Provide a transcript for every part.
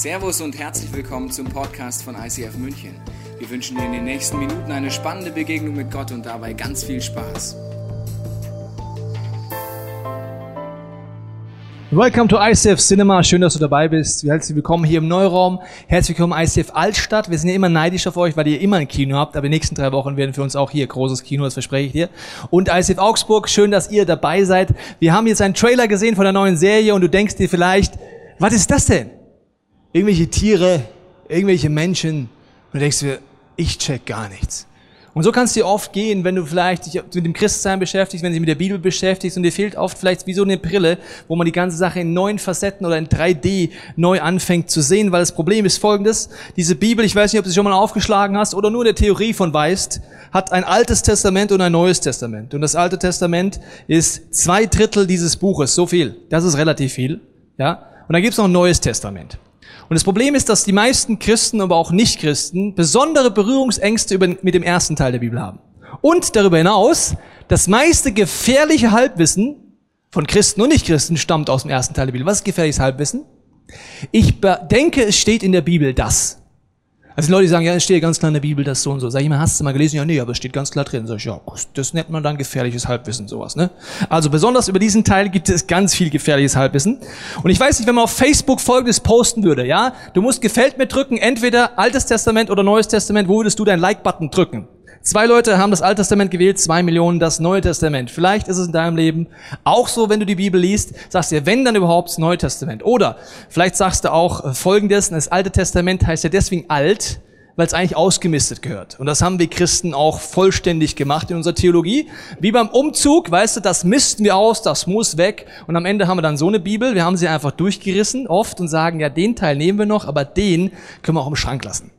Servus und herzlich willkommen zum Podcast von ICF München. Wir wünschen dir in den nächsten Minuten eine spannende Begegnung mit Gott und dabei ganz viel Spaß. Welcome to ICF Cinema. Schön, dass du dabei bist. Herzlich willkommen hier im Neuraum. Herzlich willkommen ICF Altstadt. Wir sind ja immer neidisch auf euch, weil ihr immer ein Kino habt. Aber die nächsten drei Wochen werden für uns auch hier großes Kino, das verspreche ich dir. Und ICF Augsburg. Schön, dass ihr dabei seid. Wir haben jetzt einen Trailer gesehen von der neuen Serie und du denkst dir vielleicht, was ist das denn? Irgendwelche Tiere, irgendwelche Menschen. Und du denkst dir, ich check gar nichts. Und so kann es dir oft gehen, wenn du vielleicht dich mit dem Christsein beschäftigst, wenn du dich mit der Bibel beschäftigst und dir fehlt oft vielleicht wie so eine Brille, wo man die ganze Sache in neuen Facetten oder in 3D neu anfängt zu sehen, weil das Problem ist folgendes, diese Bibel, ich weiß nicht, ob du sie schon mal aufgeschlagen hast oder nur in der Theorie von weißt, hat ein altes Testament und ein neues Testament. Und das alte Testament ist zwei Drittel dieses Buches, so viel. Das ist relativ viel, ja. Und dann gibt es noch ein neues Testament. Und das Problem ist, dass die meisten Christen, aber auch Nichtchristen besondere Berührungsängste mit dem ersten Teil der Bibel haben. Und darüber hinaus, das meiste gefährliche Halbwissen von Christen und Nichtchristen stammt aus dem ersten Teil der Bibel. Was ist gefährliches Halbwissen? Ich denke, es steht in der Bibel das. Also die Leute sagen, ja, es steht ganz klar in der Bibel das so und so. Sag ich mal, hast du mal gelesen? Ja, nee, aber es steht ganz klar drin. Sag ich, ja, das nennt man dann gefährliches Halbwissen, sowas, ne? Also besonders über diesen Teil gibt es ganz viel gefährliches Halbwissen. Und ich weiß nicht, wenn man auf Facebook Folgendes posten würde, ja? Du musst gefällt mir drücken, entweder Altes Testament oder Neues Testament, wo würdest du deinen Like-Button drücken? Zwei Leute haben das Alte Testament gewählt, zwei Millionen das Neue Testament. Vielleicht ist es in deinem Leben auch so, wenn du die Bibel liest, sagst du, wenn dann überhaupt das Neue Testament. Oder vielleicht sagst du auch äh, Folgendes, das Alte Testament heißt ja deswegen alt, weil es eigentlich ausgemistet gehört. Und das haben wir Christen auch vollständig gemacht in unserer Theologie. Wie beim Umzug, weißt du, das misten wir aus, das muss weg. Und am Ende haben wir dann so eine Bibel, wir haben sie einfach durchgerissen oft und sagen, ja, den Teil nehmen wir noch, aber den können wir auch im Schrank lassen.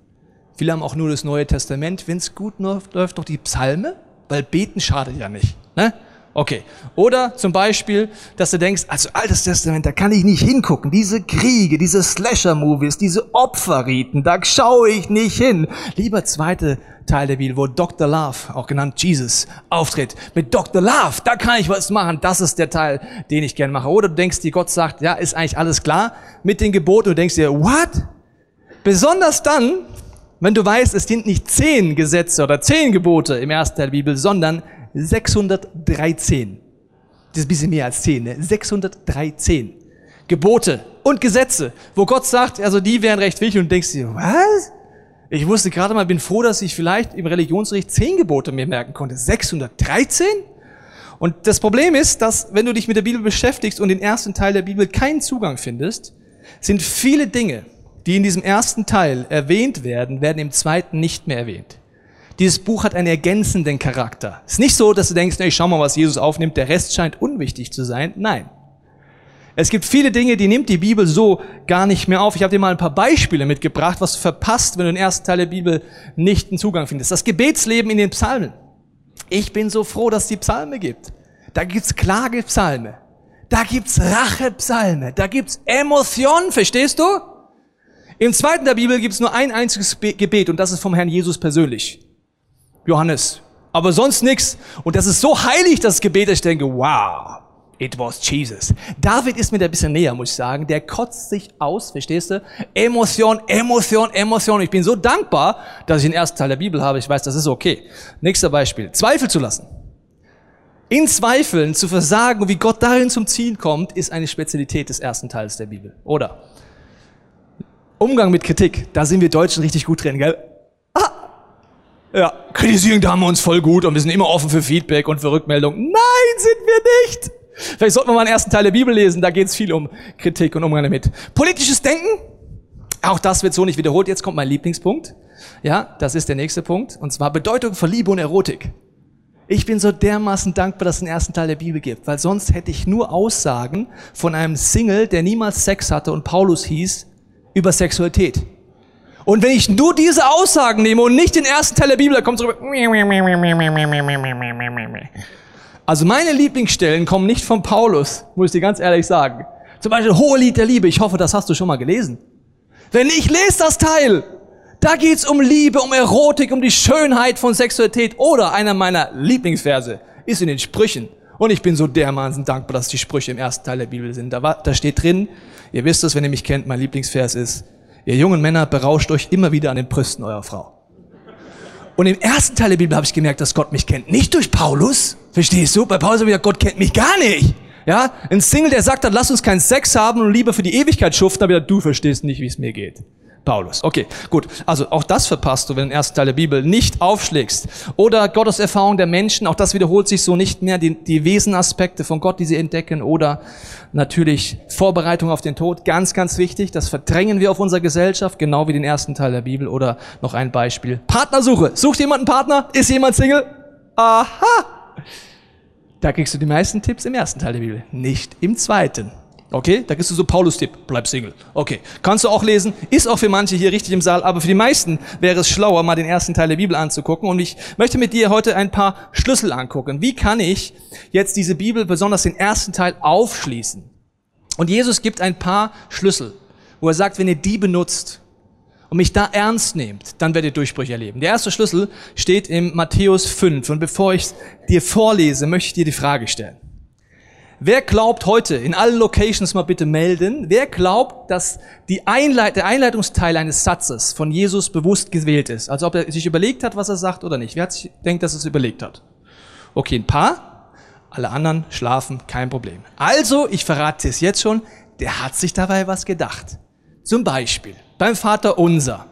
Viele haben auch nur das Neue Testament. Wenn es gut läuft, läuft doch die Psalme, weil beten schadet ja nicht. Ne? Okay. Oder zum Beispiel, dass du denkst, also Altes Testament, da kann ich nicht hingucken. Diese Kriege, diese Slasher-Movies, diese Opferriten, da schaue ich nicht hin. Lieber zweite Teil der Bibel, wo Dr. Love, auch genannt Jesus, auftritt. Mit Dr. Love, da kann ich was machen. Das ist der Teil, den ich gern mache. Oder du denkst dir, Gott sagt, ja, ist eigentlich alles klar mit den Geboten. Du denkst dir, what? Besonders dann, wenn du weißt, es sind nicht zehn Gesetze oder zehn Gebote im ersten Teil der Bibel, sondern 613. Das ist ein bisschen mehr als zehn, ne? 613 Gebote und Gesetze, wo Gott sagt, also die wären recht wichtig und denkst dir, was? Ich wusste gerade mal, bin froh, dass ich vielleicht im Religionsrecht zehn Gebote mir merken konnte. 613? Und das Problem ist, dass wenn du dich mit der Bibel beschäftigst und den ersten Teil der Bibel keinen Zugang findest, sind viele Dinge, die in diesem ersten Teil erwähnt werden, werden im zweiten nicht mehr erwähnt. Dieses Buch hat einen ergänzenden Charakter. Es ist nicht so, dass du denkst, ich schau mal, was Jesus aufnimmt, der Rest scheint unwichtig zu sein. Nein. Es gibt viele Dinge, die nimmt die Bibel so gar nicht mehr auf. Ich habe dir mal ein paar Beispiele mitgebracht, was du verpasst, wenn du den ersten Teil der Bibel nicht einen Zugang findest. Das Gebetsleben in den Psalmen. Ich bin so froh, dass es die Psalme gibt. Da gibt's Klagepsalme. Da gibt's Rachepsalme. Da gibt's Emotionen, verstehst du? Im zweiten der Bibel gibt es nur ein einziges Gebet und das ist vom Herrn Jesus persönlich. Johannes. Aber sonst nichts. Und das ist so heilig, das Gebet, dass ich denke, wow, it was Jesus. David ist mir da ein bisschen näher, muss ich sagen. Der kotzt sich aus, verstehst du? Emotion, Emotion, Emotion. Ich bin so dankbar, dass ich den ersten Teil der Bibel habe. Ich weiß, das ist okay. Nächster Beispiel. Zweifel zu lassen. In Zweifeln zu versagen, wie Gott darin zum Ziel kommt, ist eine Spezialität des ersten Teils der Bibel. Oder? Umgang mit Kritik, da sind wir Deutschen richtig gut drin, gell? Ah! Ja, kritisieren, da haben wir uns voll gut und wir sind immer offen für Feedback und für Rückmeldung. Nein, sind wir nicht! Vielleicht sollten wir mal den ersten Teil der Bibel lesen, da geht es viel um Kritik und Umgang damit. Politisches Denken, auch das wird so nicht wiederholt. Jetzt kommt mein Lieblingspunkt. Ja, das ist der nächste Punkt. Und zwar Bedeutung von Liebe und Erotik. Ich bin so dermaßen dankbar, dass es den ersten Teil der Bibel gibt, weil sonst hätte ich nur Aussagen von einem Single, der niemals Sex hatte und Paulus hieß, über Sexualität. Und wenn ich nur diese Aussagen nehme und nicht den ersten Teil der Bibel, da kommt es rüber. Also meine Lieblingsstellen kommen nicht von Paulus, muss ich dir ganz ehrlich sagen. Zum Beispiel Hohe Lied der Liebe. Ich hoffe, das hast du schon mal gelesen. Wenn ich lese das Teil, da geht's um Liebe, um Erotik, um die Schönheit von Sexualität. Oder einer meiner Lieblingsverse ist in den Sprüchen. Und ich bin so dermaßen dankbar, dass die Sprüche im ersten Teil der Bibel sind. Da, war, da steht drin, Ihr wisst es, wenn ihr mich kennt, mein Lieblingsvers ist, Ihr jungen Männer berauscht euch immer wieder an den Brüsten eurer Frau. Und im ersten Teil der Bibel habe ich gemerkt, dass Gott mich kennt. Nicht durch Paulus. Verstehst du? Bei Paulus habe ich gesagt, Gott kennt mich gar nicht. Ja? Ein Single, der sagt hat, lass uns keinen Sex haben und lieber für die Ewigkeit schuften, aber du verstehst nicht, wie es mir geht. Paulus. Okay, gut. Also auch das verpasst du, wenn du den ersten Teil der Bibel nicht aufschlägst. Oder Gottes Erfahrung der Menschen, auch das wiederholt sich so nicht mehr, die, die Wesenaspekte von Gott, die sie entdecken. Oder natürlich Vorbereitung auf den Tod, ganz, ganz wichtig. Das verdrängen wir auf unserer Gesellschaft, genau wie den ersten Teil der Bibel. Oder noch ein Beispiel. Partnersuche. Sucht jemand einen Partner? Ist jemand Single? Aha! Da kriegst du die meisten Tipps im ersten Teil der Bibel, nicht im zweiten. Okay, da kriegst du so Paulus-Tipp, bleib Single. Okay, kannst du auch lesen, ist auch für manche hier richtig im Saal, aber für die meisten wäre es schlauer, mal den ersten Teil der Bibel anzugucken. Und ich möchte mit dir heute ein paar Schlüssel angucken. Wie kann ich jetzt diese Bibel, besonders den ersten Teil, aufschließen? Und Jesus gibt ein paar Schlüssel, wo er sagt, wenn ihr die benutzt und mich da ernst nehmt, dann werdet ihr Durchbrüche erleben. Der erste Schlüssel steht im Matthäus 5. Und bevor ich dir vorlese, möchte ich dir die Frage stellen. Wer glaubt heute, in allen Locations mal bitte melden, wer glaubt, dass die Einleit der Einleitungsteil eines Satzes von Jesus bewusst gewählt ist? Also ob er sich überlegt hat, was er sagt oder nicht. Wer hat sich denkt, dass er es überlegt hat? Okay, ein paar. Alle anderen schlafen, kein Problem. Also, ich verrate es jetzt schon, der hat sich dabei was gedacht. Zum Beispiel beim Vater Unser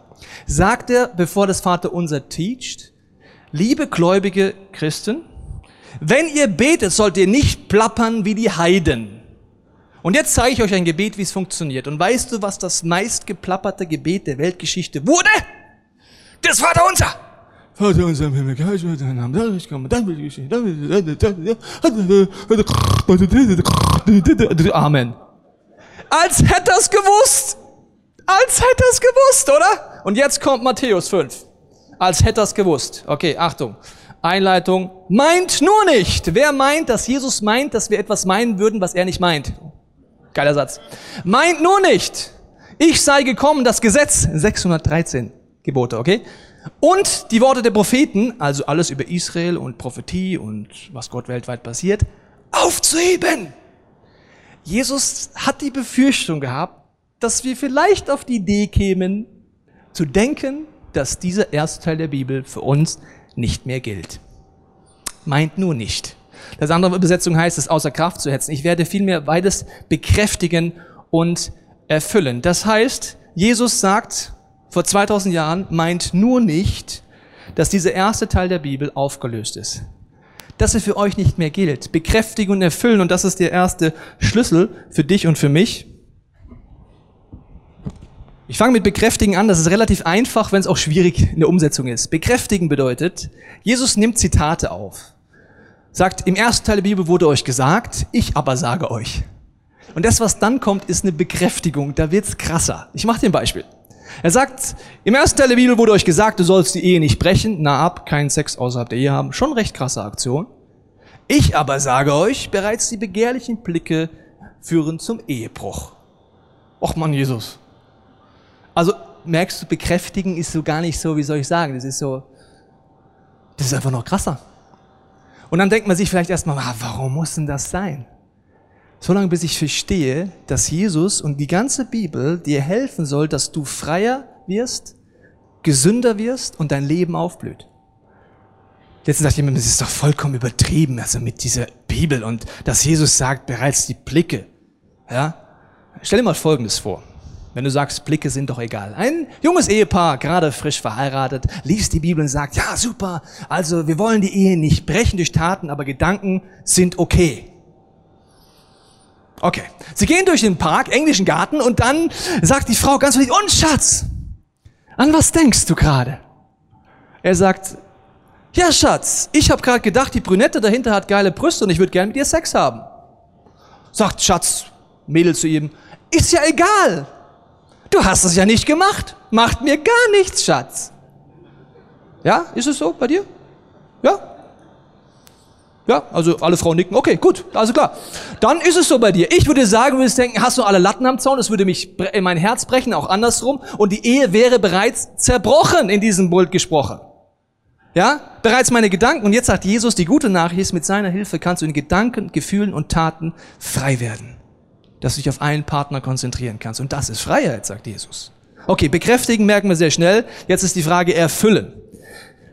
sagt er, bevor das Vater Unser teacht, liebe gläubige Christen, wenn ihr betet, sollt ihr nicht plappern wie die Heiden. Und jetzt zeige ich euch ein Gebet, wie es funktioniert. Und weißt du, was das meistgeplapperte Gebet der Weltgeschichte wurde? Das Vater unser! Vater unser im Himmel, geheiligt wird dein Name, dein Reich komme, dein Wille Wille- Amen. Als hätte er es gewusst. Als hätte er es gewusst, oder? Und jetzt kommt Matthäus 5. Als hätte er es gewusst. Okay, Achtung. Einleitung. Meint nur nicht. Wer meint, dass Jesus meint, dass wir etwas meinen würden, was er nicht meint? Geiler Satz. Meint nur nicht. Ich sei gekommen, das Gesetz, 613 Gebote, okay? Und die Worte der Propheten, also alles über Israel und Prophetie und was Gott weltweit passiert, aufzuheben. Jesus hat die Befürchtung gehabt, dass wir vielleicht auf die Idee kämen, zu denken, dass dieser erste Teil der Bibel für uns nicht mehr gilt. Meint nur nicht. Das andere Übersetzung heißt es, außer Kraft zu hetzen. Ich werde vielmehr beides bekräftigen und erfüllen. Das heißt, Jesus sagt vor 2000 Jahren, meint nur nicht, dass dieser erste Teil der Bibel aufgelöst ist. Dass er für euch nicht mehr gilt. Bekräftigen und erfüllen. Und das ist der erste Schlüssel für dich und für mich. Ich fange mit bekräftigen an, das ist relativ einfach, wenn es auch schwierig in der Umsetzung ist. Bekräftigen bedeutet, Jesus nimmt Zitate auf. Sagt, im ersten Teil der Bibel wurde euch gesagt, ich aber sage euch. Und das, was dann kommt, ist eine Bekräftigung, da wird's krasser. Ich mache dir ein Beispiel. Er sagt, im ersten Teil der Bibel wurde euch gesagt, du sollst die Ehe nicht brechen, na ab, keinen Sex außerhalb der Ehe haben. Schon recht krasse Aktion. Ich aber sage euch, bereits die begehrlichen Blicke führen zum Ehebruch. Och man, Jesus. Also merkst du, bekräftigen ist so gar nicht so, wie soll ich sagen, das ist so, das ist einfach noch krasser. Und dann denkt man sich vielleicht erstmal, ah, warum muss denn das sein? Solange bis ich verstehe, dass Jesus und die ganze Bibel dir helfen soll, dass du freier wirst, gesünder wirst und dein Leben aufblüht. Letztens dachte ich mir, das ist doch vollkommen übertrieben, also mit dieser Bibel und dass Jesus sagt, bereits die Blicke. Ja? Stell dir mal Folgendes vor. Wenn du sagst, Blicke sind doch egal. Ein junges Ehepaar, gerade frisch verheiratet, liest die Bibel und sagt, ja, super, also wir wollen die Ehe nicht brechen durch Taten, aber Gedanken sind okay. Okay. Sie gehen durch den Park, englischen Garten, und dann sagt die Frau ganz wichtig, und Schatz, an was denkst du gerade? Er sagt, ja, Schatz, ich habe gerade gedacht, die Brünette dahinter hat geile Brüste und ich würde gerne mit ihr Sex haben. Sagt Schatz, Mädel zu ihm, ist ja egal. Du hast es ja nicht gemacht. Macht mir gar nichts, Schatz. Ja, ist es so bei dir? Ja? Ja, also alle Frauen nicken. Okay, gut, also klar. Dann ist es so bei dir. Ich würde sagen, du würdest denken, hast du alle Latten am Zaun, das würde mich in mein Herz brechen, auch andersrum. Und die Ehe wäre bereits zerbrochen in diesem Bild gesprochen. Ja, bereits meine Gedanken. Und jetzt sagt Jesus, die gute Nachricht ist, mit seiner Hilfe kannst du in Gedanken, Gefühlen und Taten frei werden dass du dich auf einen Partner konzentrieren kannst. Und das ist Freiheit, sagt Jesus. Okay, bekräftigen merken wir sehr schnell. Jetzt ist die Frage erfüllen.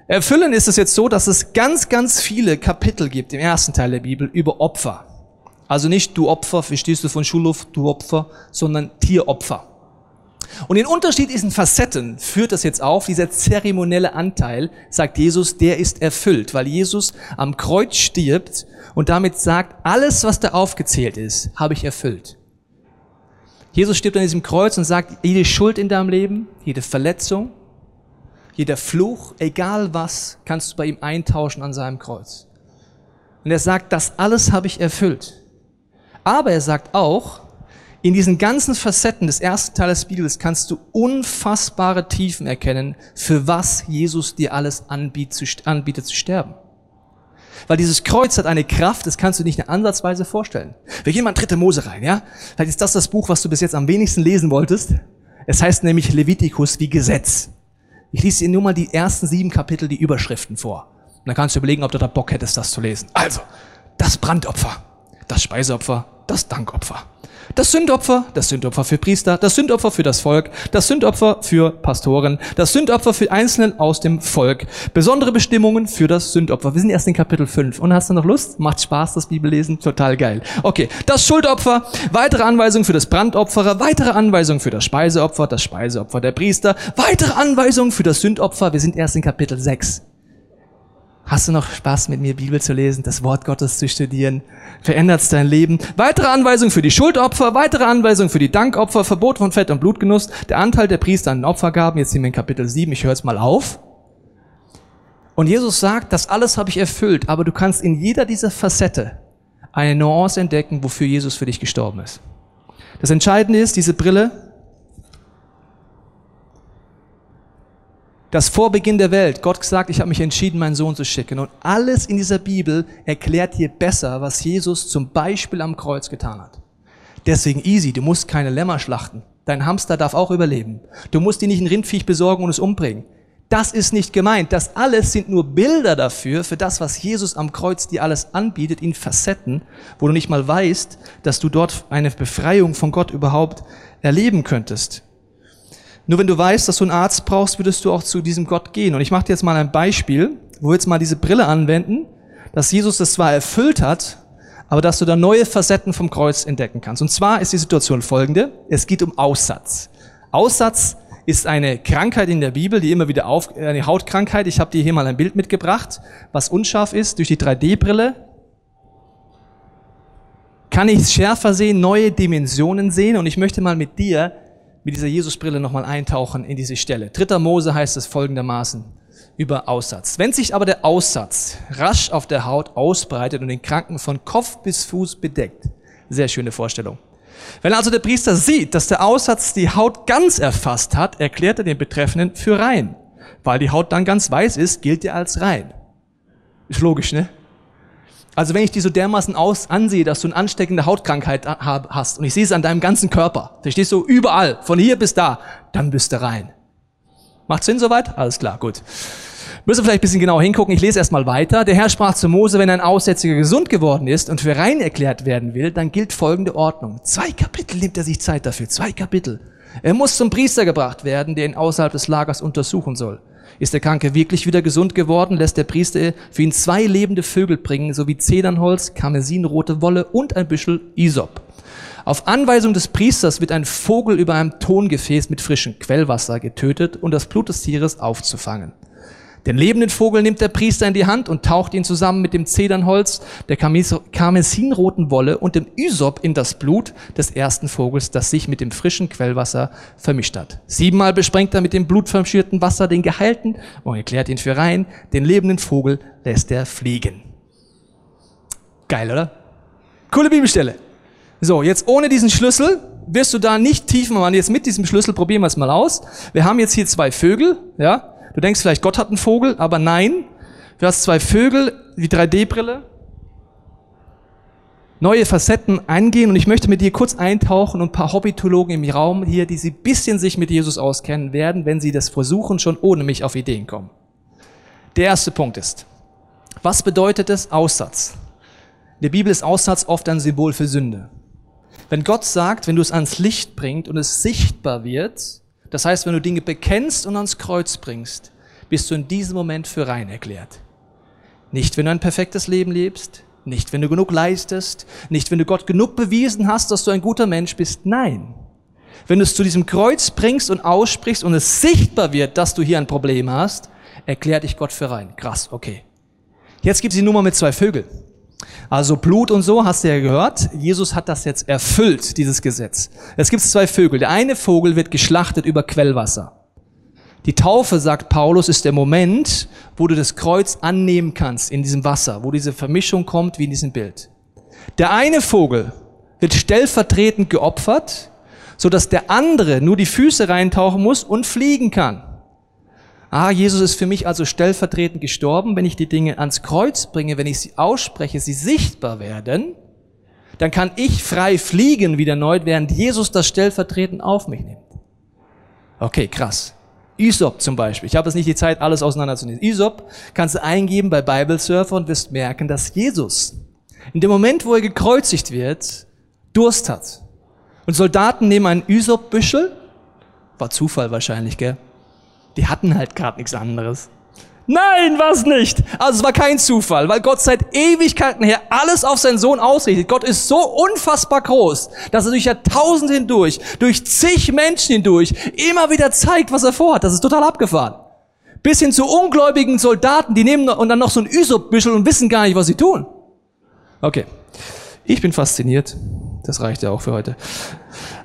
Erfüllen ist es jetzt so, dass es ganz, ganz viele Kapitel gibt im ersten Teil der Bibel über Opfer. Also nicht du Opfer, verstehst du von Schulhof, du Opfer, sondern Tieropfer. Und den Unterschied diesen Facetten führt das jetzt auf, dieser zeremonielle Anteil, sagt Jesus, der ist erfüllt, weil Jesus am Kreuz stirbt und damit sagt, alles, was da aufgezählt ist, habe ich erfüllt. Jesus stirbt an diesem Kreuz und sagt, jede Schuld in deinem Leben, jede Verletzung, jeder Fluch, egal was, kannst du bei ihm eintauschen an seinem Kreuz. Und er sagt, das alles habe ich erfüllt. Aber er sagt auch, in diesen ganzen Facetten des ersten Teils des Bibels kannst du unfassbare Tiefen erkennen, für was Jesus dir alles anbietet, anbietet zu sterben. Weil dieses Kreuz hat eine Kraft, das kannst du nicht Ansatzweise vorstellen. Wir gehen mal in dritte Mose rein, ja? Vielleicht ist das das Buch, was du bis jetzt am wenigsten lesen wolltest. Es heißt nämlich Levitikus wie Gesetz. Ich lese dir nur mal die ersten sieben Kapitel, die Überschriften vor. Und dann kannst du überlegen, ob du da Bock hättest, das zu lesen. Also, das Brandopfer, das Speiseopfer, das Dankopfer. Das Sündopfer, das Sündopfer für Priester, das Sündopfer für das Volk, das Sündopfer für Pastoren, das Sündopfer für Einzelnen aus dem Volk. Besondere Bestimmungen für das Sündopfer. Wir sind erst in Kapitel 5. Und hast du noch Lust? Macht Spaß, das Bibellesen? Total geil. Okay, das Schuldopfer, weitere Anweisungen für das Brandopfer, weitere Anweisungen für das Speiseopfer, das Speiseopfer der Priester, weitere Anweisungen für das Sündopfer. Wir sind erst in Kapitel 6. Hast du noch Spaß mit mir Bibel zu lesen, das Wort Gottes zu studieren? Verändert's dein Leben? Weitere Anweisungen für die Schuldopfer, weitere Anweisungen für die Dankopfer, Verbot von Fett und Blutgenuss, der Anteil der Priester an den Opfergaben. Jetzt sind wir in Kapitel 7, ich höre jetzt mal auf. Und Jesus sagt, das alles habe ich erfüllt, aber du kannst in jeder dieser Facette eine Nuance entdecken, wofür Jesus für dich gestorben ist. Das Entscheidende ist, diese Brille dass vor Beginn der Welt Gott gesagt, ich habe mich entschieden, meinen Sohn zu schicken. Und alles in dieser Bibel erklärt dir besser, was Jesus zum Beispiel am Kreuz getan hat. Deswegen easy, du musst keine Lämmer schlachten. Dein Hamster darf auch überleben. Du musst dir nicht ein Rindviech besorgen und es umbringen. Das ist nicht gemeint. Das alles sind nur Bilder dafür, für das, was Jesus am Kreuz dir alles anbietet, in Facetten, wo du nicht mal weißt, dass du dort eine Befreiung von Gott überhaupt erleben könntest. Nur wenn du weißt, dass du einen Arzt brauchst, würdest du auch zu diesem Gott gehen. Und ich mache dir jetzt mal ein Beispiel, wo wir jetzt mal diese Brille anwenden, dass Jesus das zwar erfüllt hat, aber dass du da neue Facetten vom Kreuz entdecken kannst. Und zwar ist die Situation folgende. Es geht um Aussatz. Aussatz ist eine Krankheit in der Bibel, die immer wieder auf, eine Hautkrankheit. Ich habe dir hier mal ein Bild mitgebracht, was unscharf ist durch die 3D-Brille. Kann ich es schärfer sehen, neue Dimensionen sehen und ich möchte mal mit dir mit dieser Jesusbrille nochmal eintauchen in diese Stelle. Dritter Mose heißt es folgendermaßen über Aussatz. Wenn sich aber der Aussatz rasch auf der Haut ausbreitet und den Kranken von Kopf bis Fuß bedeckt, sehr schöne Vorstellung. Wenn also der Priester sieht, dass der Aussatz die Haut ganz erfasst hat, erklärt er den Betreffenden für rein. Weil die Haut dann ganz weiß ist, gilt er als rein. Ist logisch, ne? Also wenn ich dir so dermaßen aus ansehe, dass du eine ansteckende Hautkrankheit hast und ich sehe es an deinem ganzen Körper, verstehst du, überall, von hier bis da, dann bist du rein. Macht Sinn soweit? Alles klar, gut. Müssen wir vielleicht ein bisschen genauer hingucken. Ich lese erstmal weiter. Der Herr sprach zu Mose, wenn ein Aussätziger gesund geworden ist und für rein erklärt werden will, dann gilt folgende Ordnung. Zwei Kapitel nimmt er sich Zeit dafür. Zwei Kapitel. Er muss zum Priester gebracht werden, der ihn außerhalb des Lagers untersuchen soll. Ist der Kranke wirklich wieder gesund geworden, lässt der Priester für ihn zwei lebende Vögel bringen, sowie Zedernholz, karmesinrote Wolle und ein Büschel Isop. Auf Anweisung des Priesters wird ein Vogel über einem Tongefäß mit frischem Quellwasser getötet, um das Blut des Tieres aufzufangen. Den lebenden Vogel nimmt der Priester in die Hand und taucht ihn zusammen mit dem Zedernholz, der karmesinroten Wolle und dem Ysop in das Blut des ersten Vogels, das sich mit dem frischen Quellwasser vermischt hat. Siebenmal besprengt er mit dem blutverschürten Wasser den Geheilten und erklärt ihn für rein. Den lebenden Vogel lässt er fliegen. Geil, oder? Coole Bibelstelle. So, jetzt ohne diesen Schlüssel wirst du da nicht tiefen machen. Jetzt mit diesem Schlüssel probieren wir es mal aus. Wir haben jetzt hier zwei Vögel, ja. Du denkst vielleicht, Gott hat einen Vogel, aber nein. Du hast zwei Vögel, die 3D-Brille. Neue Facetten eingehen und ich möchte mit dir kurz eintauchen und ein paar Hobbytologen im Raum hier, die sie bisschen sich mit Jesus auskennen werden, wenn sie das versuchen, schon ohne mich auf Ideen kommen. Der erste Punkt ist, was bedeutet es Aussatz? In der Bibel ist Aussatz oft ein Symbol für Sünde. Wenn Gott sagt, wenn du es ans Licht bringst und es sichtbar wird, Das heißt, wenn du Dinge bekennst und ans Kreuz bringst, bist du in diesem Moment für rein erklärt. Nicht, wenn du ein perfektes Leben lebst, nicht, wenn du genug leistest, nicht, wenn du Gott genug bewiesen hast, dass du ein guter Mensch bist. Nein. Wenn du es zu diesem Kreuz bringst und aussprichst und es sichtbar wird, dass du hier ein Problem hast, erklärt dich Gott für rein. Krass, okay. Jetzt gibt es die Nummer mit zwei Vögeln. Also Blut und so, hast du ja gehört. Jesus hat das jetzt erfüllt, dieses Gesetz. Es gibt zwei Vögel. Der eine Vogel wird geschlachtet über Quellwasser. Die Taufe, sagt Paulus, ist der Moment, wo du das Kreuz annehmen kannst in diesem Wasser, wo diese Vermischung kommt wie in diesem Bild. Der eine Vogel wird stellvertretend geopfert, so dass der andere nur die Füße reintauchen muss und fliegen kann. Ah, Jesus ist für mich also stellvertretend gestorben. Wenn ich die Dinge ans Kreuz bringe, wenn ich sie ausspreche, sie sichtbar werden, dann kann ich frei fliegen wieder neu, während Jesus das stellvertretend auf mich nimmt. Okay, krass. Isop zum Beispiel. Ich habe jetzt nicht die Zeit, alles auseinanderzunehmen. Isop kannst du eingeben bei Bible Surfer und wirst merken, dass Jesus in dem Moment, wo er gekreuzigt wird, Durst hat. Und Soldaten nehmen einen Isop-Büschel, war Zufall wahrscheinlich, gell? Die hatten halt gerade nichts anderes. Nein, was nicht. Also es war kein Zufall, weil Gott seit Ewigkeiten her alles auf seinen Sohn ausrichtet. Gott ist so unfassbar groß, dass er durch Jahrtausende hindurch, durch zig Menschen hindurch immer wieder zeigt, was er vorhat. Das ist total abgefahren. Bis hin zu ungläubigen Soldaten, die nehmen und dann noch so ein Üsop-Büschel und wissen gar nicht, was sie tun. Okay. Ich bin fasziniert. Das reicht ja auch für heute.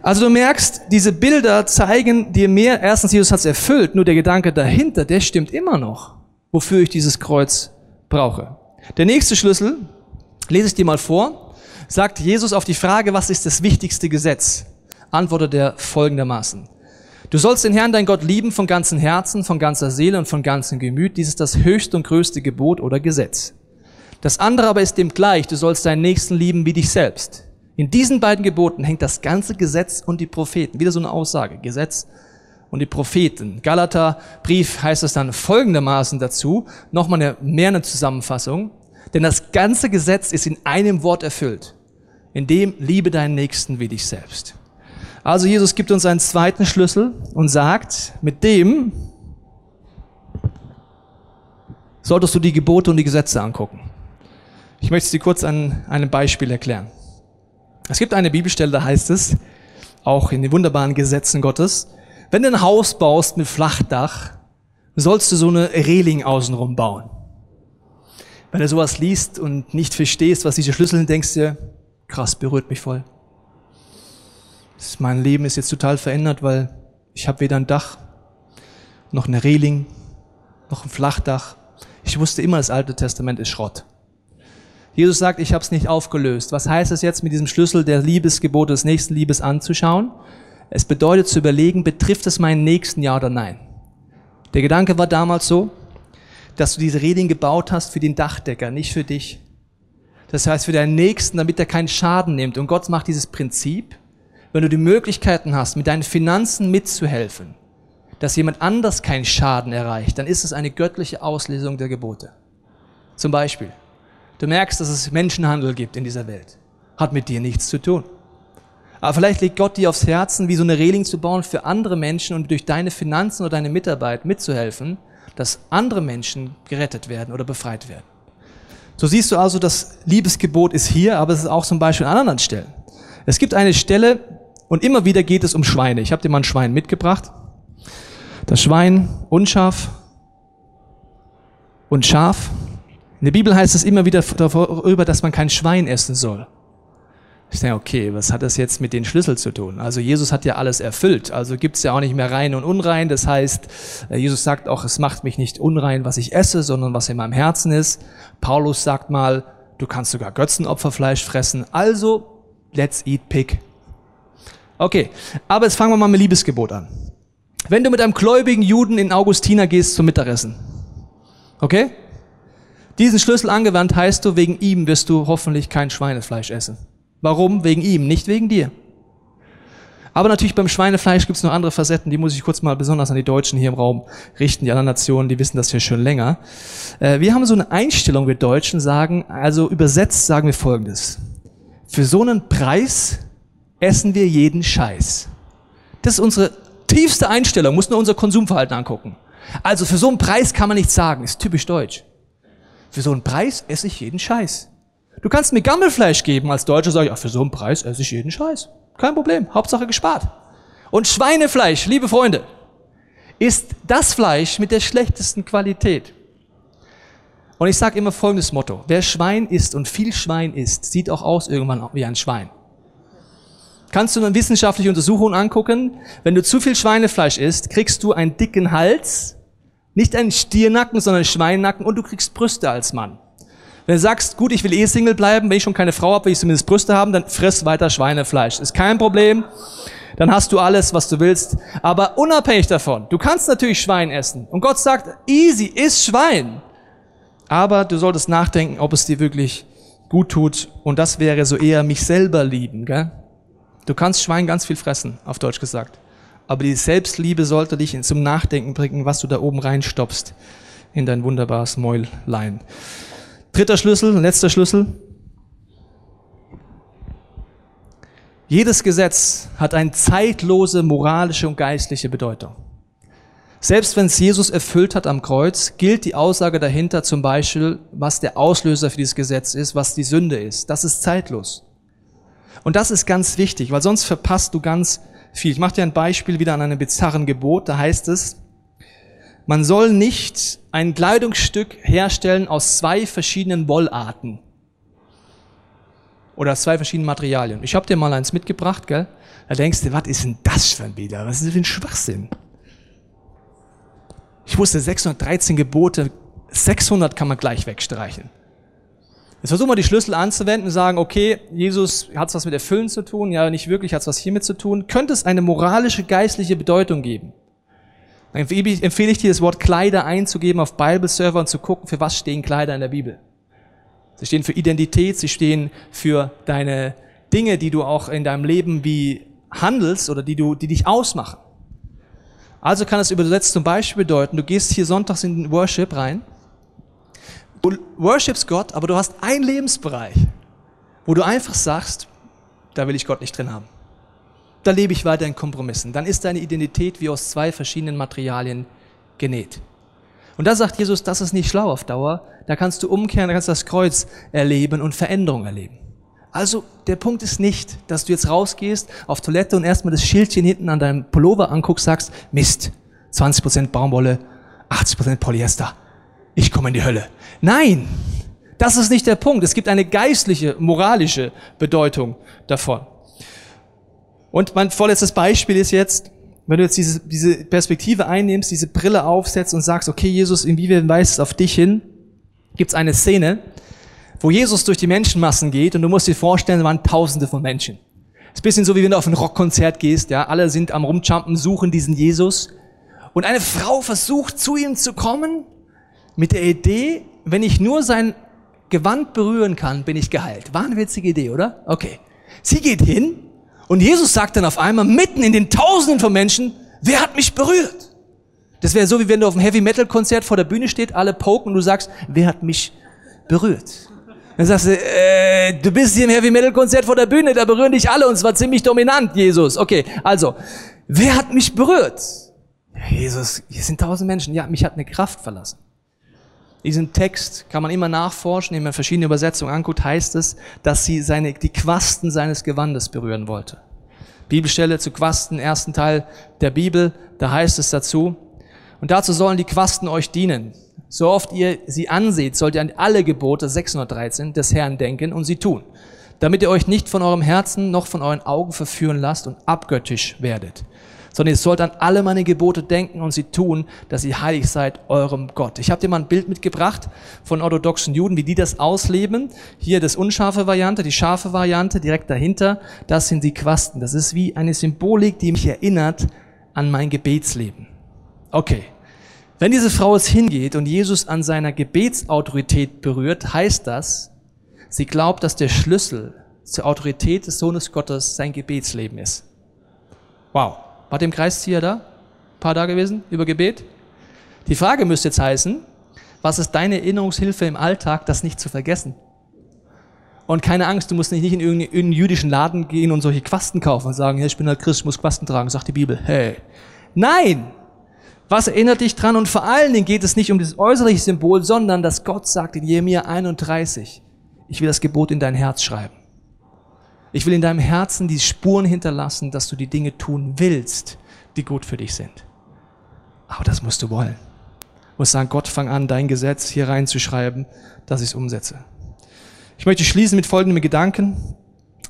Also du merkst, diese Bilder zeigen dir mehr. Erstens, Jesus hat es erfüllt, nur der Gedanke dahinter, der stimmt immer noch, wofür ich dieses Kreuz brauche. Der nächste Schlüssel, lese ich dir mal vor, sagt Jesus auf die Frage, was ist das wichtigste Gesetz? Antwortet er folgendermaßen. Du sollst den Herrn, dein Gott, lieben von ganzem Herzen, von ganzer Seele und von ganzem Gemüt. Dies ist das höchste und größte Gebot oder Gesetz. Das andere aber ist dem gleich, du sollst deinen Nächsten lieben wie dich selbst. In diesen beiden Geboten hängt das ganze Gesetz und die Propheten. Wieder so eine Aussage. Gesetz und die Propheten. Galater Brief heißt es dann folgendermaßen dazu. Nochmal eine, mehr eine Zusammenfassung. Denn das ganze Gesetz ist in einem Wort erfüllt. In dem liebe deinen Nächsten wie dich selbst. Also Jesus gibt uns einen zweiten Schlüssel und sagt, mit dem solltest du die Gebote und die Gesetze angucken. Ich möchte sie kurz an einem Beispiel erklären. Es gibt eine Bibelstelle, da heißt es, auch in den wunderbaren Gesetzen Gottes, wenn du ein Haus baust mit Flachdach, sollst du so eine Reling außenrum bauen. Wenn du sowas liest und nicht verstehst, was diese Schlüssel sind, denkst du, krass, berührt mich voll. Mein Leben ist jetzt total verändert, weil ich habe weder ein Dach, noch eine Reling, noch ein Flachdach. Ich wusste immer, das Alte Testament ist Schrott. Jesus sagt, ich habe es nicht aufgelöst. Was heißt es jetzt mit diesem Schlüssel der Liebesgebote des nächsten Liebes anzuschauen? Es bedeutet zu überlegen, betrifft es meinen Nächsten ja oder nein? Der Gedanke war damals so, dass du diese Reling gebaut hast für den Dachdecker, nicht für dich. Das heißt für deinen Nächsten, damit er keinen Schaden nimmt. Und Gott macht dieses Prinzip, wenn du die Möglichkeiten hast, mit deinen Finanzen mitzuhelfen, dass jemand anders keinen Schaden erreicht, dann ist es eine göttliche Auslesung der Gebote. Zum Beispiel, Du merkst, dass es Menschenhandel gibt in dieser Welt. Hat mit dir nichts zu tun. Aber vielleicht legt Gott dir aufs Herzen, wie so eine Reling zu bauen für andere Menschen und durch deine Finanzen oder deine Mitarbeit mitzuhelfen, dass andere Menschen gerettet werden oder befreit werden. So siehst du also, das Liebesgebot ist hier, aber es ist auch zum Beispiel an anderen Stellen. Es gibt eine Stelle und immer wieder geht es um Schweine. Ich habe dir mal ein Schwein mitgebracht. Das Schwein unscharf und scharf. In der Bibel heißt es immer wieder darüber, dass man kein Schwein essen soll. Ich denke, okay, was hat das jetzt mit den Schlüssel zu tun? Also Jesus hat ja alles erfüllt, also gibt es ja auch nicht mehr rein und unrein. Das heißt, äh, Jesus sagt auch, es macht mich nicht unrein, was ich esse, sondern was in meinem Herzen ist. Paulus sagt mal, du kannst sogar Götzenopferfleisch fressen. Also, let's eat pig. Okay, aber jetzt fangen wir mal mit Liebesgebot an. Wenn du mit einem gläubigen Juden in Augustina gehst zum Mittagessen, okay? Diesen Schlüssel angewandt, heißt du, wegen ihm wirst du hoffentlich kein Schweinefleisch essen. Warum? Wegen ihm, nicht wegen dir. Aber natürlich beim Schweinefleisch gibt es noch andere Facetten, die muss ich kurz mal besonders an die Deutschen hier im Raum richten. Die anderen Nationen, die wissen das hier schon länger. Äh, wir haben so eine Einstellung, wir Deutschen sagen, also übersetzt sagen wir Folgendes. Für so einen Preis essen wir jeden Scheiß. Das ist unsere tiefste Einstellung, muss nur unser Konsumverhalten angucken. Also für so einen Preis kann man nichts sagen, ist typisch deutsch. Für so einen Preis esse ich jeden Scheiß. Du kannst mir Gammelfleisch geben als Deutscher, sage ich, ach, für so einen Preis esse ich jeden Scheiß. Kein Problem, Hauptsache gespart. Und Schweinefleisch, liebe Freunde, ist das Fleisch mit der schlechtesten Qualität. Und ich sage immer folgendes Motto. Wer Schwein isst und viel Schwein isst, sieht auch aus irgendwann wie ein Schwein. Kannst du eine wissenschaftliche Untersuchung angucken? Wenn du zu viel Schweinefleisch isst, kriegst du einen dicken Hals, nicht einen Stiernacken, sondern einen Schweinnacken und du kriegst Brüste als Mann. Wenn du sagst, gut, ich will eh Single bleiben, wenn ich schon keine Frau habe, will ich zumindest Brüste haben, dann friss weiter Schweinefleisch. Ist kein Problem. Dann hast du alles, was du willst. Aber unabhängig davon, du kannst natürlich Schwein essen. Und Gott sagt, easy, iss Schwein. Aber du solltest nachdenken, ob es dir wirklich gut tut. Und das wäre so eher mich selber lieben, gell? Du kannst Schwein ganz viel fressen, auf Deutsch gesagt. Aber die Selbstliebe sollte dich zum Nachdenken bringen, was du da oben reinstopfst in dein wunderbares Mäullein. Dritter Schlüssel, letzter Schlüssel. Jedes Gesetz hat eine zeitlose moralische und geistliche Bedeutung. Selbst wenn es Jesus erfüllt hat am Kreuz, gilt die Aussage dahinter zum Beispiel, was der Auslöser für dieses Gesetz ist, was die Sünde ist. Das ist zeitlos. Und das ist ganz wichtig, weil sonst verpasst du ganz viel. Ich mache dir ein Beispiel wieder an einem bizarren Gebot. Da heißt es, man soll nicht ein Kleidungsstück herstellen aus zwei verschiedenen Wollarten oder aus zwei verschiedenen Materialien. Ich habe dir mal eins mitgebracht, gell? Da denkst du, was ist denn das ein wieder? Was ist das für ein Schwachsinn? Ich wusste 613 Gebote, 600 kann man gleich wegstreichen. Jetzt versuchen wir die Schlüssel anzuwenden und sagen, okay, Jesus hat es was mit Erfüllen zu tun, ja, nicht wirklich hat es was hiermit zu tun. Könnte es eine moralische, geistliche Bedeutung geben? Dann empfehle ich dir, das Wort Kleider einzugeben auf Bible-Server und zu gucken, für was stehen Kleider in der Bibel. Sie stehen für Identität, sie stehen für deine Dinge, die du auch in deinem Leben wie handelst oder die, du, die dich ausmachen. Also kann es übersetzt zum Beispiel bedeuten, du gehst hier sonntags in den Worship rein Du worshipst Gott, aber du hast einen Lebensbereich, wo du einfach sagst, da will ich Gott nicht drin haben. Da lebe ich weiter in Kompromissen. Dann ist deine Identität wie aus zwei verschiedenen Materialien genäht. Und da sagt Jesus, das ist nicht schlau auf Dauer. Da kannst du umkehren, da kannst du das Kreuz erleben und Veränderung erleben. Also der Punkt ist nicht, dass du jetzt rausgehst auf Toilette und erstmal das Schildchen hinten an deinem Pullover anguckst, sagst, Mist, 20% Baumwolle, 80% Polyester ich komme in die Hölle. Nein, das ist nicht der Punkt. Es gibt eine geistliche, moralische Bedeutung davon. Und mein vorletztes Beispiel ist jetzt, wenn du jetzt diese, diese Perspektive einnimmst, diese Brille aufsetzt und sagst, okay, Jesus, inwiefern weist es auf dich hin, gibt es eine Szene, wo Jesus durch die Menschenmassen geht und du musst dir vorstellen, da waren tausende von Menschen. Es ist ein bisschen so, wie wenn du auf ein Rockkonzert gehst, ja, alle sind am Rumjumpen, suchen diesen Jesus. Und eine Frau versucht, zu ihm zu kommen mit der Idee, wenn ich nur sein Gewand berühren kann, bin ich geheilt. War eine witzige Idee, oder? Okay. Sie geht hin und Jesus sagt dann auf einmal mitten in den Tausenden von Menschen, wer hat mich berührt? Das wäre so, wie wenn du auf einem Heavy-Metal-Konzert vor der Bühne steht, alle poken und du sagst, wer hat mich berührt? Dann sagst du, äh, du bist hier im Heavy-Metal-Konzert vor der Bühne, da berühren dich alle und zwar ziemlich dominant, Jesus. Okay, also, wer hat mich berührt? Jesus, hier sind tausend Menschen. Ja, mich hat eine Kraft verlassen. Diesen Text kann man immer nachforschen, wenn man verschiedene Übersetzungen anguckt, heißt es, dass sie seine, die Quasten seines Gewandes berühren wollte. Bibelstelle zu Quasten, ersten Teil der Bibel, da heißt es dazu, und dazu sollen die Quasten euch dienen. So oft ihr sie anseht, sollt ihr an alle Gebote 613 des Herrn denken und sie tun, damit ihr euch nicht von eurem Herzen noch von euren Augen verführen lasst und abgöttisch werdet sondern ihr sollt an alle meine Gebote denken und sie tun, dass ihr heilig seid eurem Gott. Ich habe dir mal ein Bild mitgebracht von orthodoxen Juden, wie die das ausleben. Hier das unscharfe Variante, die scharfe Variante, direkt dahinter, das sind die Quasten. Das ist wie eine Symbolik, die mich erinnert an mein Gebetsleben. Okay. Wenn diese Frau es hingeht und Jesus an seiner Gebetsautorität berührt, heißt das, sie glaubt, dass der Schlüssel zur Autorität des Sohnes Gottes sein Gebetsleben ist. Wow. War dem Kreiszieher da? Ein paar da gewesen? Über Gebet? Die Frage müsste jetzt heißen, was ist deine Erinnerungshilfe im Alltag, das nicht zu vergessen? Und keine Angst, du musst nicht in irgendeinen jüdischen Laden gehen und solche Quasten kaufen und sagen, hey, ich bin halt Christ, ich muss Quasten tragen, sagt die Bibel. Hey, Nein! Was erinnert dich dran? Und vor allen Dingen geht es nicht um das äußerliche Symbol, sondern dass Gott sagt in Jeremia 31, ich will das Gebot in dein Herz schreiben. Ich will in deinem Herzen die Spuren hinterlassen, dass du die Dinge tun willst, die gut für dich sind. Aber das musst du wollen. Du musst sagen, Gott, fang an, dein Gesetz hier reinzuschreiben, dass ich es umsetze. Ich möchte schließen mit folgendem Gedanken.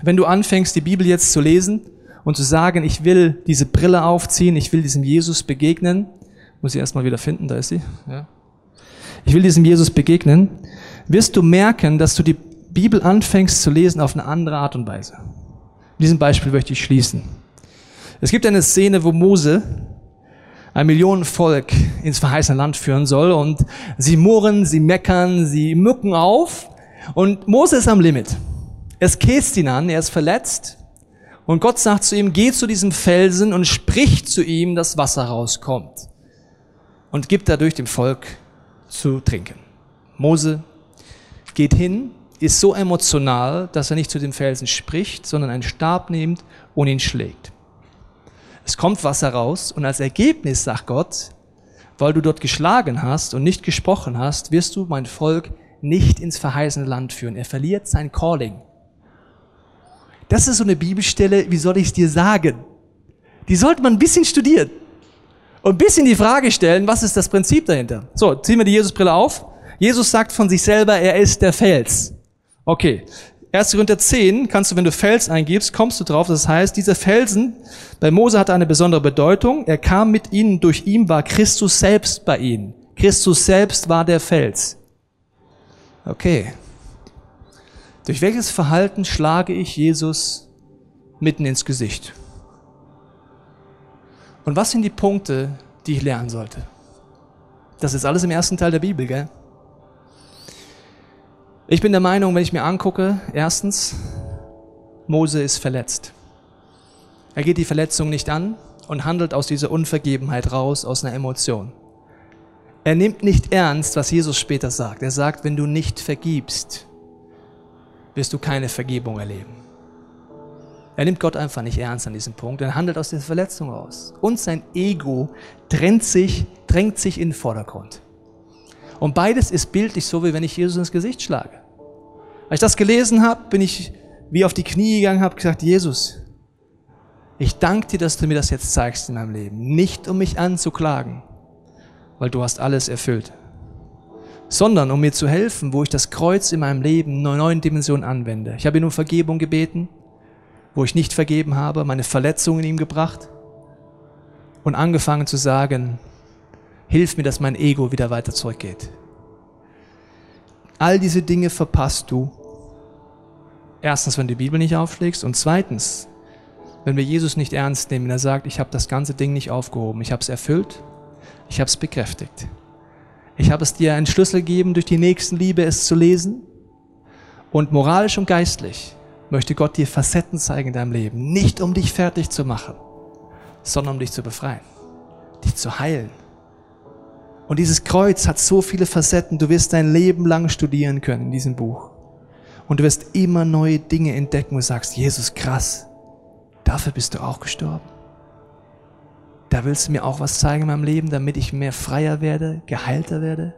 Wenn du anfängst, die Bibel jetzt zu lesen und zu sagen, ich will diese Brille aufziehen, ich will diesem Jesus begegnen, muss ich erstmal wieder finden, da ist sie. Ja. Ich will diesem Jesus begegnen. Wirst du merken, dass du die Bibel anfängst zu lesen auf eine andere Art und Weise. In diesem Beispiel möchte ich schließen. Es gibt eine Szene, wo Mose ein Millionenvolk ins verheißene Land führen soll und sie murren, sie meckern, sie mücken auf und Mose ist am Limit. Es käst ihn an, er ist verletzt und Gott sagt zu ihm, geh zu diesem Felsen und sprich zu ihm, dass Wasser rauskommt und gibt dadurch dem Volk zu trinken. Mose geht hin, ist so emotional, dass er nicht zu dem Felsen spricht, sondern einen Stab nimmt und ihn schlägt. Es kommt Wasser raus und als Ergebnis sagt Gott, weil du dort geschlagen hast und nicht gesprochen hast, wirst du mein Volk nicht ins verheißene Land führen. Er verliert sein Calling. Das ist so eine Bibelstelle, wie soll ich es dir sagen? Die sollte man ein bisschen studieren und ein bisschen die Frage stellen, was ist das Prinzip dahinter? So, ziehen wir die Jesusbrille auf. Jesus sagt von sich selber, er ist der Fels. Okay. 1. Korinther 10 kannst du, wenn du Fels eingibst, kommst du drauf. Das heißt, dieser Felsen bei Mose hatte eine besondere Bedeutung. Er kam mit ihnen, durch ihn war Christus selbst bei ihnen. Christus selbst war der Fels. Okay. Durch welches Verhalten schlage ich Jesus mitten ins Gesicht? Und was sind die Punkte, die ich lernen sollte? Das ist alles im ersten Teil der Bibel, gell? Ich bin der Meinung, wenn ich mir angucke, erstens, Mose ist verletzt. Er geht die Verletzung nicht an und handelt aus dieser Unvergebenheit raus, aus einer Emotion. Er nimmt nicht ernst, was Jesus später sagt. Er sagt, wenn du nicht vergibst, wirst du keine Vergebung erleben. Er nimmt Gott einfach nicht ernst an diesem Punkt. Er handelt aus dieser Verletzung aus. Und sein Ego drängt sich, drängt sich in den Vordergrund. Und beides ist bildlich so, wie wenn ich Jesus ins Gesicht schlage. Als ich das gelesen habe, bin ich wie auf die Knie gegangen, habe gesagt, Jesus, ich danke dir, dass du mir das jetzt zeigst in meinem Leben. Nicht um mich anzuklagen, weil du hast alles erfüllt, sondern um mir zu helfen, wo ich das Kreuz in meinem Leben in neuen Dimension anwende. Ich habe ihn um Vergebung gebeten, wo ich nicht vergeben habe, meine Verletzungen ihm gebracht und angefangen zu sagen, hilf mir, dass mein Ego wieder weiter zurückgeht. All diese Dinge verpasst du. Erstens, wenn du die Bibel nicht aufschlägst und zweitens, wenn wir Jesus nicht ernst nehmen, er sagt, ich habe das ganze Ding nicht aufgehoben, ich habe es erfüllt, ich habe es bekräftigt. Ich habe es dir einen Schlüssel gegeben, durch die Nächstenliebe es zu lesen. Und moralisch und geistlich möchte Gott dir Facetten zeigen in deinem Leben. Nicht um dich fertig zu machen, sondern um dich zu befreien, dich zu heilen. Und dieses Kreuz hat so viele Facetten. Du wirst dein Leben lang studieren können in diesem Buch. Und du wirst immer neue Dinge entdecken und sagst, Jesus, krass, dafür bist du auch gestorben da willst du mir auch was zeigen in meinem Leben, damit ich mehr freier werde, geheilter werde.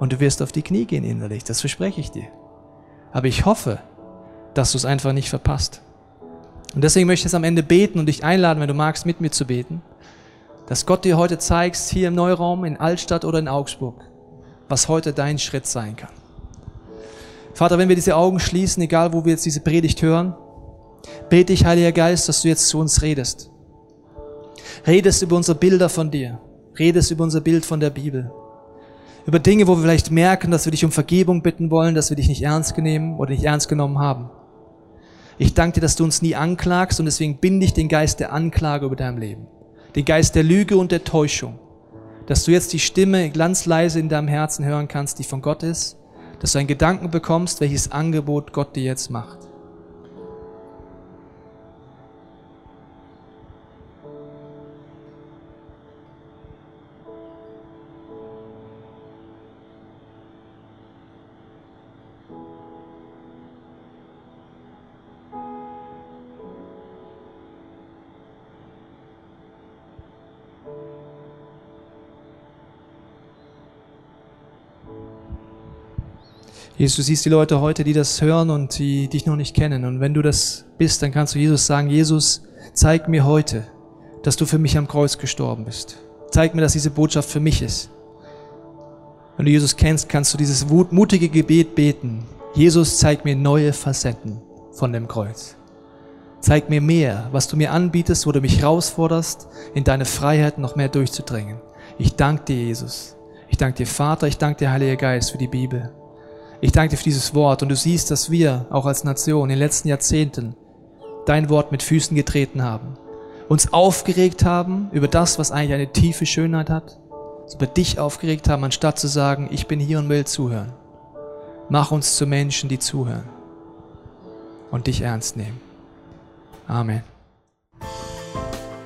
Und du wirst auf die Knie gehen innerlich, das verspreche ich dir. Aber ich hoffe, dass du es einfach nicht verpasst. Und deswegen möchte ich jetzt am Ende beten und dich einladen, wenn du magst, mit mir zu beten, dass Gott dir heute zeigst, hier im Neuraum, in Altstadt oder in Augsburg, was heute dein Schritt sein kann. Vater, wenn wir diese Augen schließen, egal wo wir jetzt diese Predigt hören, bete ich, Heiliger Geist, dass du jetzt zu uns redest redest über unsere Bilder von dir, redest über unser Bild von der Bibel. Über Dinge, wo wir vielleicht merken, dass wir dich um Vergebung bitten wollen, dass wir dich nicht ernst nehmen oder nicht ernst genommen haben. Ich danke dir, dass du uns nie anklagst und deswegen binde ich den Geist der Anklage über deinem Leben. Den Geist der Lüge und der Täuschung. Dass du jetzt die Stimme ganz leise in deinem Herzen hören kannst, die von Gott ist. Dass du einen Gedanken bekommst, welches Angebot Gott dir jetzt macht. Jesus, du siehst die Leute heute, die das hören und die dich noch nicht kennen. Und wenn du das bist, dann kannst du Jesus sagen, Jesus, zeig mir heute, dass du für mich am Kreuz gestorben bist. Zeig mir, dass diese Botschaft für mich ist. Wenn du Jesus kennst, kannst du dieses mutige Gebet beten. Jesus, zeig mir neue Facetten von dem Kreuz. Zeig mir mehr, was du mir anbietest, wo du mich herausforderst, in deine Freiheit noch mehr durchzudringen. Ich danke dir, Jesus. Ich danke dir, Vater. Ich danke dir, Heiliger Geist, für die Bibel. Ich danke dir für dieses Wort und du siehst, dass wir auch als Nation in den letzten Jahrzehnten dein Wort mit Füßen getreten haben, uns aufgeregt haben über das, was eigentlich eine tiefe Schönheit hat, über dich aufgeregt haben, anstatt zu sagen, ich bin hier und will zuhören. Mach uns zu Menschen, die zuhören und dich ernst nehmen. Amen.